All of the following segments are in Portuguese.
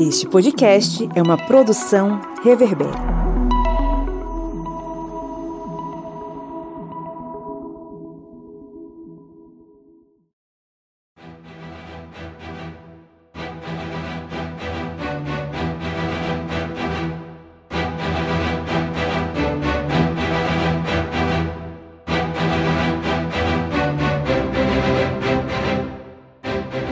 Este podcast é uma produção Reverber.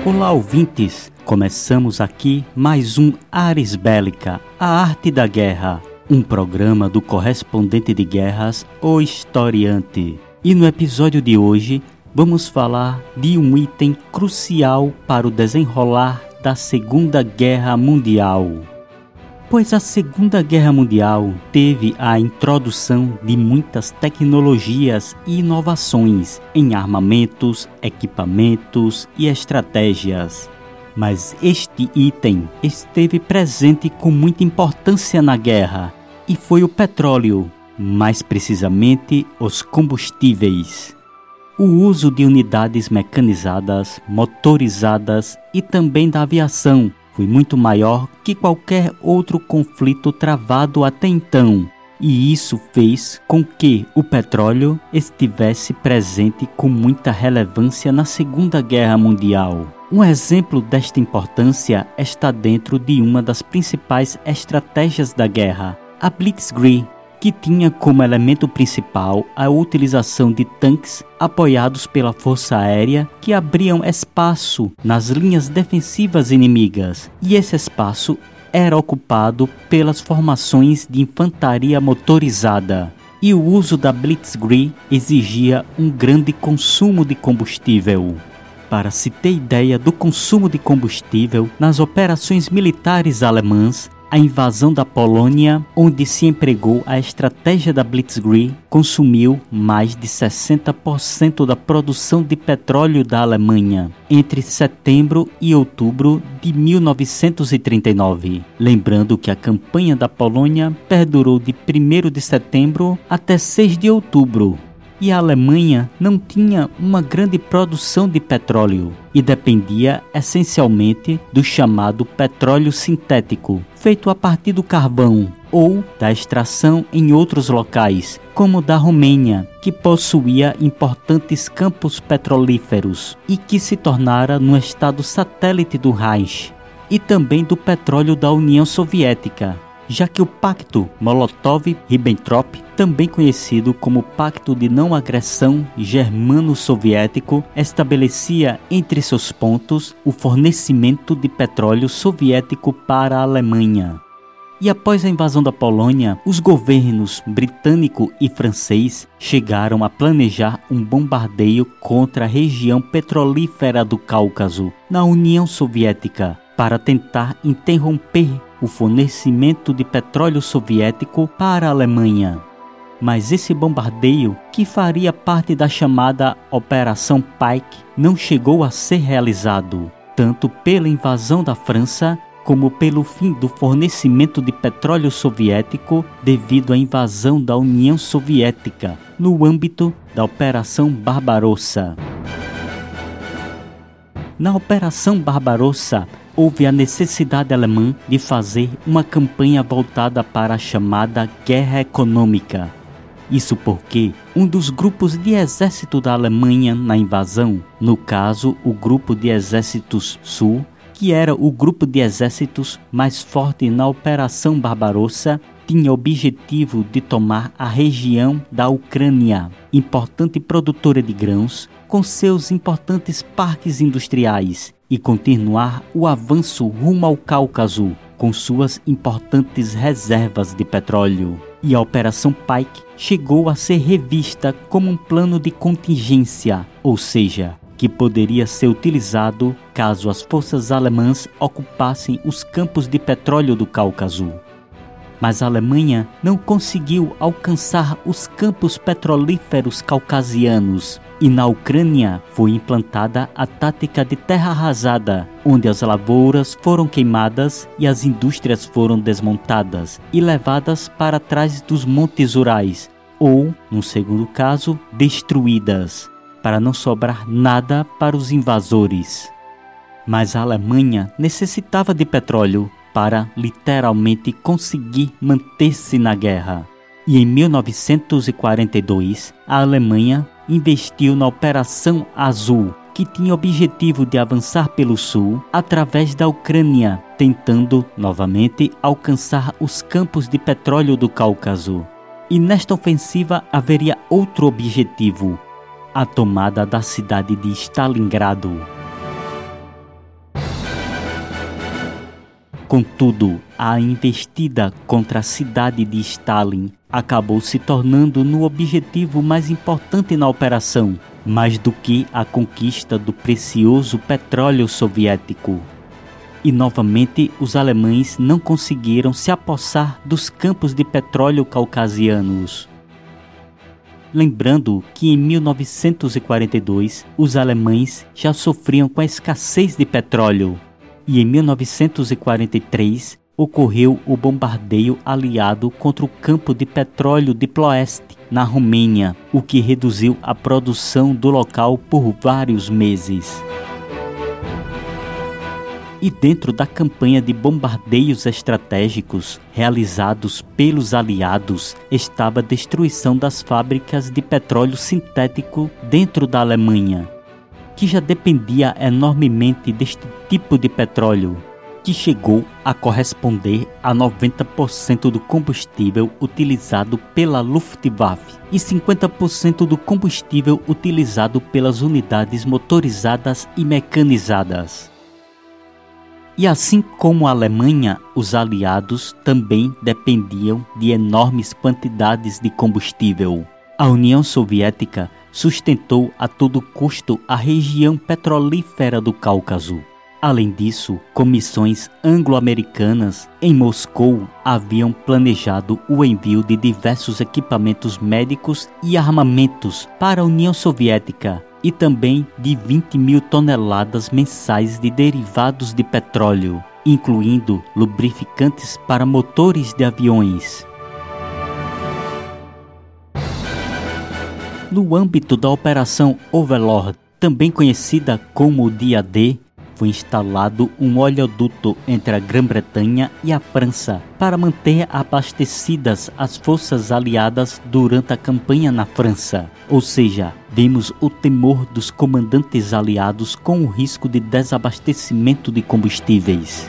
Olá, ouvintes! Começamos aqui mais um Ares Bélica, a arte da guerra, um programa do correspondente de guerras, o historiante. E no episódio de hoje vamos falar de um item crucial para o desenrolar da Segunda Guerra Mundial pois a Segunda Guerra Mundial teve a introdução de muitas tecnologias e inovações em armamentos, equipamentos e estratégias. Mas este item esteve presente com muita importância na guerra e foi o petróleo, mais precisamente os combustíveis. O uso de unidades mecanizadas, motorizadas e também da aviação foi muito maior que qualquer outro conflito travado até então, e isso fez com que o petróleo estivesse presente com muita relevância na Segunda Guerra Mundial. Um exemplo desta importância está dentro de uma das principais estratégias da guerra, a Blitzkrieg, que tinha como elemento principal a utilização de tanques apoiados pela força aérea que abriam espaço nas linhas defensivas inimigas, e esse espaço era ocupado pelas formações de infantaria motorizada. E o uso da Blitzkrieg exigia um grande consumo de combustível. Para se ter ideia do consumo de combustível nas operações militares alemãs, a invasão da Polônia, onde se empregou a estratégia da Blitzkrieg, consumiu mais de 60% da produção de petróleo da Alemanha entre setembro e outubro de 1939. Lembrando que a campanha da Polônia perdurou de 1 de setembro até 6 de outubro, e a Alemanha não tinha uma grande produção de petróleo e dependia essencialmente do chamado petróleo sintético, feito a partir do carvão ou da extração em outros locais, como da Romênia, que possuía importantes campos petrolíferos e que se tornara no estado satélite do Reich, e também do petróleo da União Soviética, já que o Pacto Molotov-Ribbentrop, também conhecido como Pacto de Não Agressão Germano-Soviético, estabelecia entre seus pontos o fornecimento de petróleo soviético para a Alemanha. E após a invasão da Polônia, os governos britânico e francês chegaram a planejar um bombardeio contra a região petrolífera do Cáucaso, na União Soviética, para tentar interromper o fornecimento de petróleo soviético para a Alemanha. Mas esse bombardeio, que faria parte da chamada Operação Pike, não chegou a ser realizado, tanto pela invasão da França como pelo fim do fornecimento de petróleo soviético devido à invasão da União Soviética no âmbito da Operação Barbarossa. Na Operação Barbarossa, houve a necessidade alemã de fazer uma campanha voltada para a chamada guerra econômica. Isso porque um dos grupos de exército da Alemanha na invasão, no caso o Grupo de Exércitos Sul, que era o grupo de exércitos mais forte na Operação Barbarossa, tinha objetivo de tomar a região da Ucrânia, importante produtora de grãos, com seus importantes parques industriais e continuar o avanço rumo ao Cáucaso com suas importantes reservas de petróleo. E a Operação Pike chegou a ser revista como um plano de contingência, ou seja, que poderia ser utilizado caso as forças alemãs ocupassem os campos de petróleo do Cáucaso mas a Alemanha não conseguiu alcançar os campos petrolíferos caucasianos. E na Ucrânia foi implantada a tática de terra arrasada, onde as lavouras foram queimadas e as indústrias foram desmontadas e levadas para trás dos montes Urais, ou, no segundo caso, destruídas, para não sobrar nada para os invasores. Mas a Alemanha necessitava de petróleo para literalmente conseguir manter-se na guerra. E em 1942, a Alemanha investiu na Operação Azul, que tinha objetivo de avançar pelo sul através da Ucrânia, tentando novamente alcançar os campos de petróleo do Cáucaso. E nesta ofensiva haveria outro objetivo: a tomada da cidade de Stalingrado. Contudo, a investida contra a cidade de Stalin acabou se tornando no objetivo mais importante na operação, mais do que a conquista do precioso petróleo soviético. E novamente os alemães não conseguiram se apossar dos campos de petróleo caucasianos. Lembrando que em 1942 os alemães já sofriam com a escassez de petróleo e em 1943 ocorreu o bombardeio aliado contra o campo de petróleo de Ploeste, na Romênia, o que reduziu a produção do local por vários meses. E dentro da campanha de bombardeios estratégicos realizados pelos aliados estava a destruição das fábricas de petróleo sintético dentro da Alemanha, que já dependia enormemente deste tipo de petróleo, que chegou a corresponder a 90% do combustível utilizado pela Luftwaffe e 50% do combustível utilizado pelas unidades motorizadas e mecanizadas. E assim como a Alemanha, os aliados também dependiam de enormes quantidades de combustível. A União Soviética sustentou a todo custo a região petrolífera do Cáucaso. Além disso, comissões anglo-americanas em Moscou haviam planejado o envio de diversos equipamentos médicos e armamentos para a União Soviética e também de 20 mil toneladas mensais de derivados de petróleo, incluindo lubrificantes para motores de aviões. No âmbito da Operação Overlord, também conhecida como o Dia D, foi instalado um oleoduto entre a Grã-Bretanha e a França para manter abastecidas as forças aliadas durante a campanha na França. Ou seja, vemos o temor dos comandantes aliados com o risco de desabastecimento de combustíveis.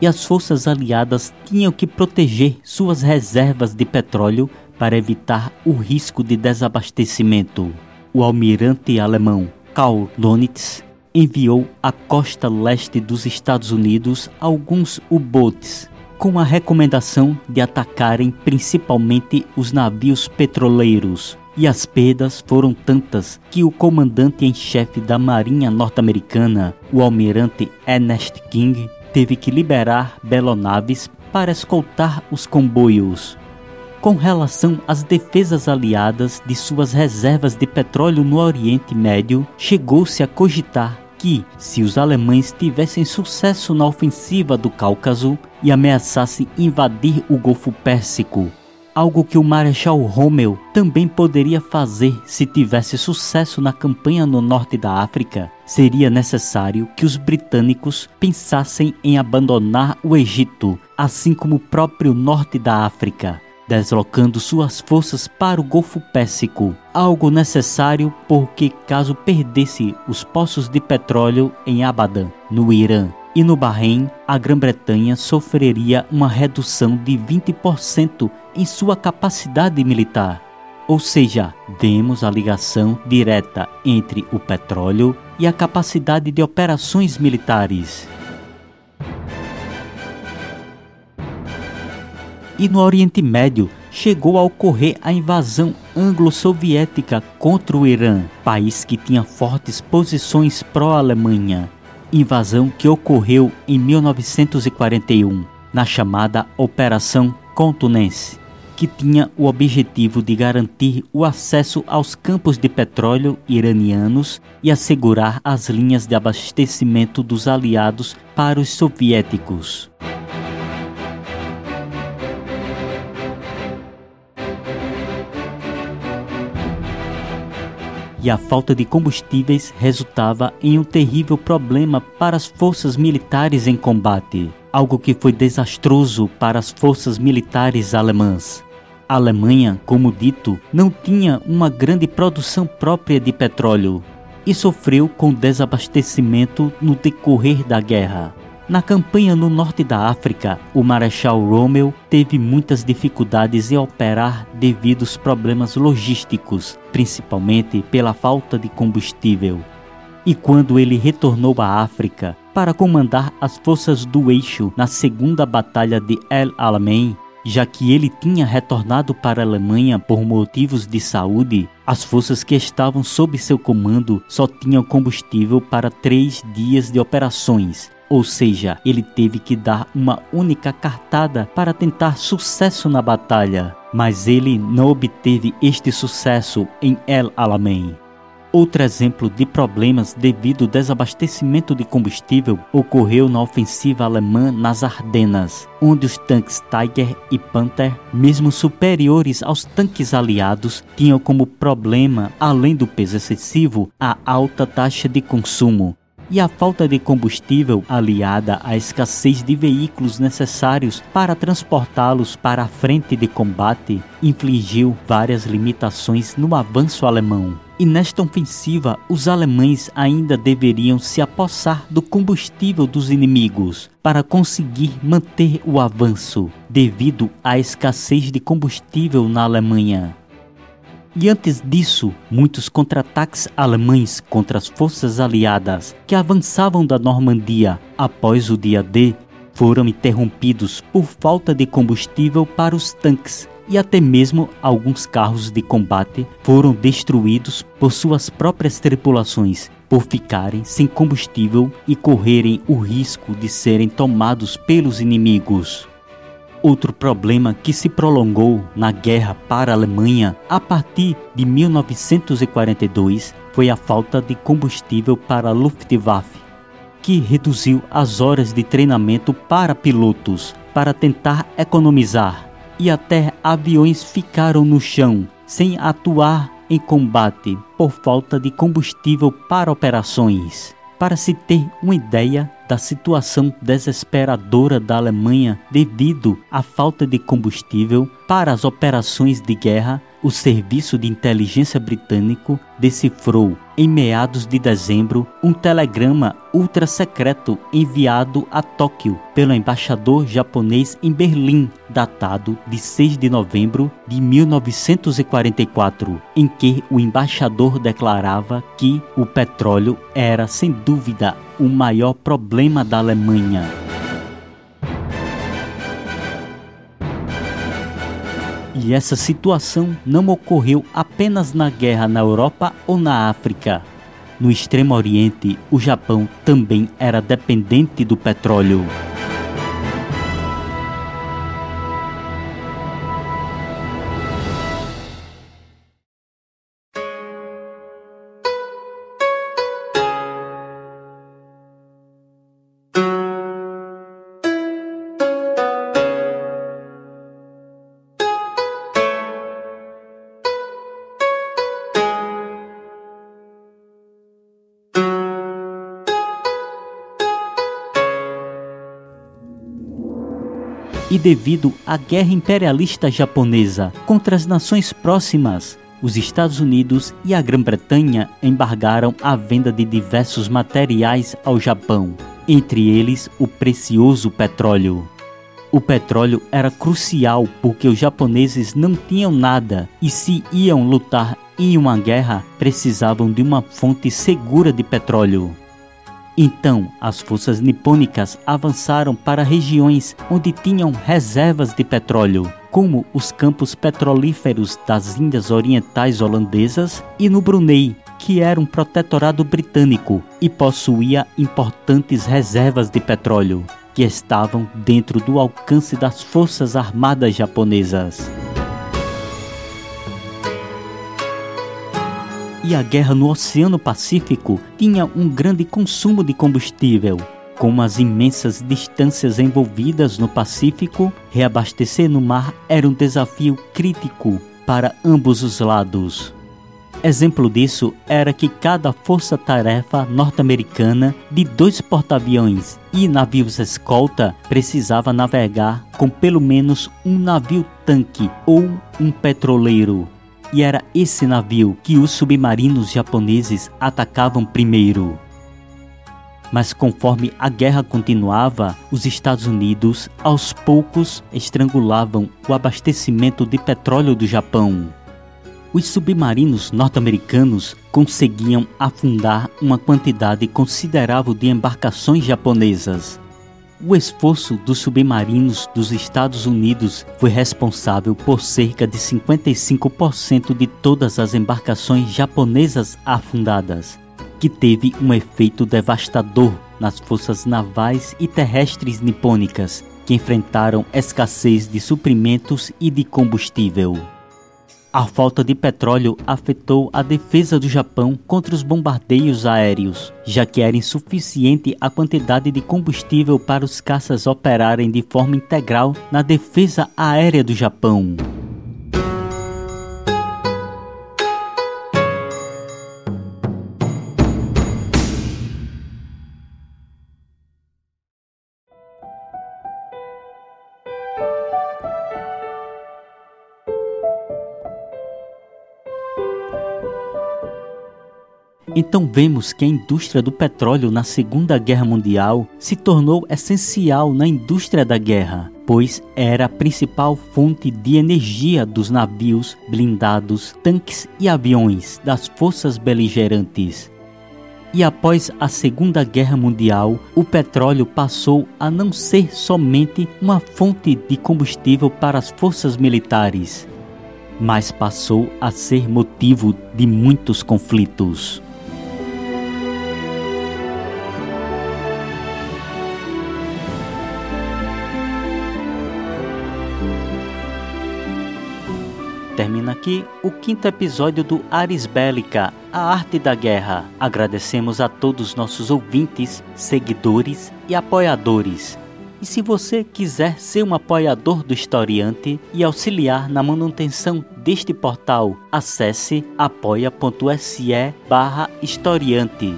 E as forças aliadas tinham que proteger suas reservas de petróleo para evitar o risco de desabastecimento. O almirante alemão Karl Donitz enviou à costa leste dos Estados Unidos alguns U-boats com a recomendação de atacarem principalmente os navios petroleiros. E as perdas foram tantas que o comandante em chefe da Marinha norte-americana, o almirante Ernest King, teve que liberar belonaves para escoltar os comboios com relação às defesas aliadas de suas reservas de petróleo no Oriente Médio, chegou-se a cogitar que, se os alemães tivessem sucesso na ofensiva do Cáucaso e ameaçassem invadir o Golfo Pérsico, algo que o Marechal Rommel também poderia fazer se tivesse sucesso na campanha no norte da África, seria necessário que os britânicos pensassem em abandonar o Egito, assim como o próprio norte da África deslocando suas forças para o Golfo Pérsico, algo necessário porque caso perdesse os poços de petróleo em Abadan, no Irã, e no Bahrein, a Grã-Bretanha sofreria uma redução de 20% em sua capacidade militar. Ou seja, vemos a ligação direta entre o petróleo e a capacidade de operações militares. E no Oriente Médio chegou a ocorrer a invasão anglo-soviética contra o Irã, país que tinha fortes posições pró-Alemanha. Invasão que ocorreu em 1941, na chamada Operação Contunense, que tinha o objetivo de garantir o acesso aos campos de petróleo iranianos e assegurar as linhas de abastecimento dos aliados para os soviéticos. E a falta de combustíveis resultava em um terrível problema para as forças militares em combate, algo que foi desastroso para as forças militares alemãs. A Alemanha, como dito, não tinha uma grande produção própria de petróleo e sofreu com desabastecimento no decorrer da guerra. Na campanha no norte da África, o Marechal Rommel teve muitas dificuldades em operar devido aos problemas logísticos, principalmente pela falta de combustível. E quando ele retornou à África para comandar as forças do eixo na segunda batalha de El Alamein, já que ele tinha retornado para a Alemanha por motivos de saúde, as forças que estavam sob seu comando só tinham combustível para três dias de operações. Ou seja, ele teve que dar uma única cartada para tentar sucesso na batalha, mas ele não obteve este sucesso em El Alamein. Outro exemplo de problemas devido ao desabastecimento de combustível ocorreu na ofensiva alemã nas Ardenas, onde os tanques Tiger e Panther, mesmo superiores aos tanques aliados, tinham como problema, além do peso excessivo, a alta taxa de consumo, e a falta de combustível, aliada à escassez de veículos necessários para transportá-los para a frente de combate, infligiu várias limitações no avanço alemão. E nesta ofensiva, os alemães ainda deveriam se apossar do combustível dos inimigos para conseguir manter o avanço, devido à escassez de combustível na Alemanha. E antes disso, muitos contra-ataques alemães contra as forças aliadas que avançavam da Normandia após o dia D foram interrompidos por falta de combustível para os tanques e até mesmo alguns carros de combate foram destruídos por suas próprias tripulações por ficarem sem combustível e correrem o risco de serem tomados pelos inimigos. Outro problema que se prolongou na guerra para a Alemanha a partir de 1942 foi a falta de combustível para a Luftwaffe, que reduziu as horas de treinamento para pilotos para tentar economizar e até aviões ficaram no chão sem atuar em combate por falta de combustível para operações. Para se ter uma ideia da situação desesperadora da Alemanha devido à falta de combustível para as operações de guerra, o Serviço de Inteligência Britânico decifrou, em meados de dezembro, um telegrama ultra secreto enviado a Tóquio pelo embaixador japonês em Berlim, datado de 6 de novembro de 1944, em que o embaixador declarava que o petróleo era, sem dúvida, o maior problema da Alemanha. E essa situação não ocorreu apenas na guerra na Europa ou na África. No Extremo Oriente, o Japão também era dependente do petróleo. E devido à guerra imperialista japonesa contra as nações próximas, os Estados Unidos e a Grã-Bretanha embargaram a venda de diversos materiais ao Japão, entre eles o precioso petróleo. O petróleo era crucial porque os japoneses não tinham nada e, se iam lutar em uma guerra, precisavam de uma fonte segura de petróleo. Então, as forças nipônicas avançaram para regiões onde tinham reservas de petróleo, como os campos petrolíferos das Índias Orientais Holandesas e no Brunei, que era um protetorado britânico e possuía importantes reservas de petróleo, que estavam dentro do alcance das forças armadas japonesas. E a guerra no Oceano Pacífico tinha um grande consumo de combustível. Com as imensas distâncias envolvidas no Pacífico, reabastecer no mar era um desafio crítico para ambos os lados. Exemplo disso era que cada força-tarefa norte-americana de dois porta-aviões e navios escolta precisava navegar com pelo menos um navio-tanque ou um petroleiro. E era esse navio que os submarinos japoneses atacavam primeiro. Mas conforme a guerra continuava, os Estados Unidos aos poucos estrangulavam o abastecimento de petróleo do Japão os submarinos norte-americanos conseguiam afundar uma quantidade considerável de embarcações japonesas. O esforço dos submarinos dos Estados Unidos foi responsável por cerca de 55% de todas as embarcações japonesas afundadas, que teve um efeito devastador nas forças navais e terrestres nipônicas, que enfrentaram escassez de suprimentos e de combustível. A falta de petróleo afetou a defesa do Japão contra os bombardeios aéreos, já que era insuficiente a quantidade de combustível para os caças operarem de forma integral na defesa aérea do Japão. Então vemos que a indústria do petróleo na Segunda Guerra Mundial se tornou essencial na indústria da guerra, pois era a principal fonte de energia dos navios, blindados, tanques e aviões das forças beligerantes. E após a Segunda Guerra Mundial, o petróleo passou a não ser somente uma fonte de combustível para as forças militares, mas passou a ser motivo de muitos conflitos. Termina aqui o quinto episódio do Ares Bélica, a arte da guerra. Agradecemos a todos nossos ouvintes, seguidores e apoiadores. E se você quiser ser um apoiador do Historiante e auxiliar na manutenção deste portal, acesse apoia.se barra historiante.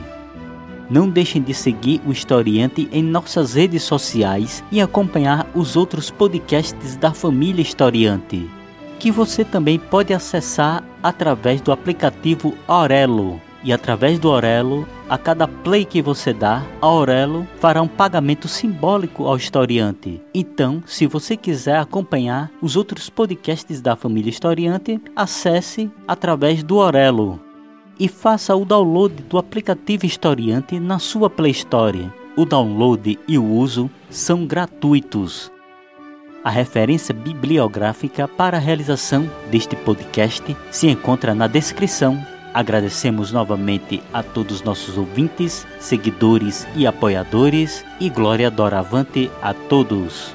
Não deixem de seguir o Historiante em nossas redes sociais e acompanhar os outros podcasts da família Historiante que você também pode acessar através do aplicativo Aurelo. E através do Aurelo, a cada play que você dá, a Aurelo fará um pagamento simbólico ao historiante. Então, se você quiser acompanhar os outros podcasts da família Historiante, acesse através do Aurelo e faça o download do aplicativo Historiante na sua Play Store. O download e o uso são gratuitos. A referência bibliográfica para a realização deste podcast se encontra na descrição. Agradecemos novamente a todos nossos ouvintes, seguidores e apoiadores e glória doravante a todos.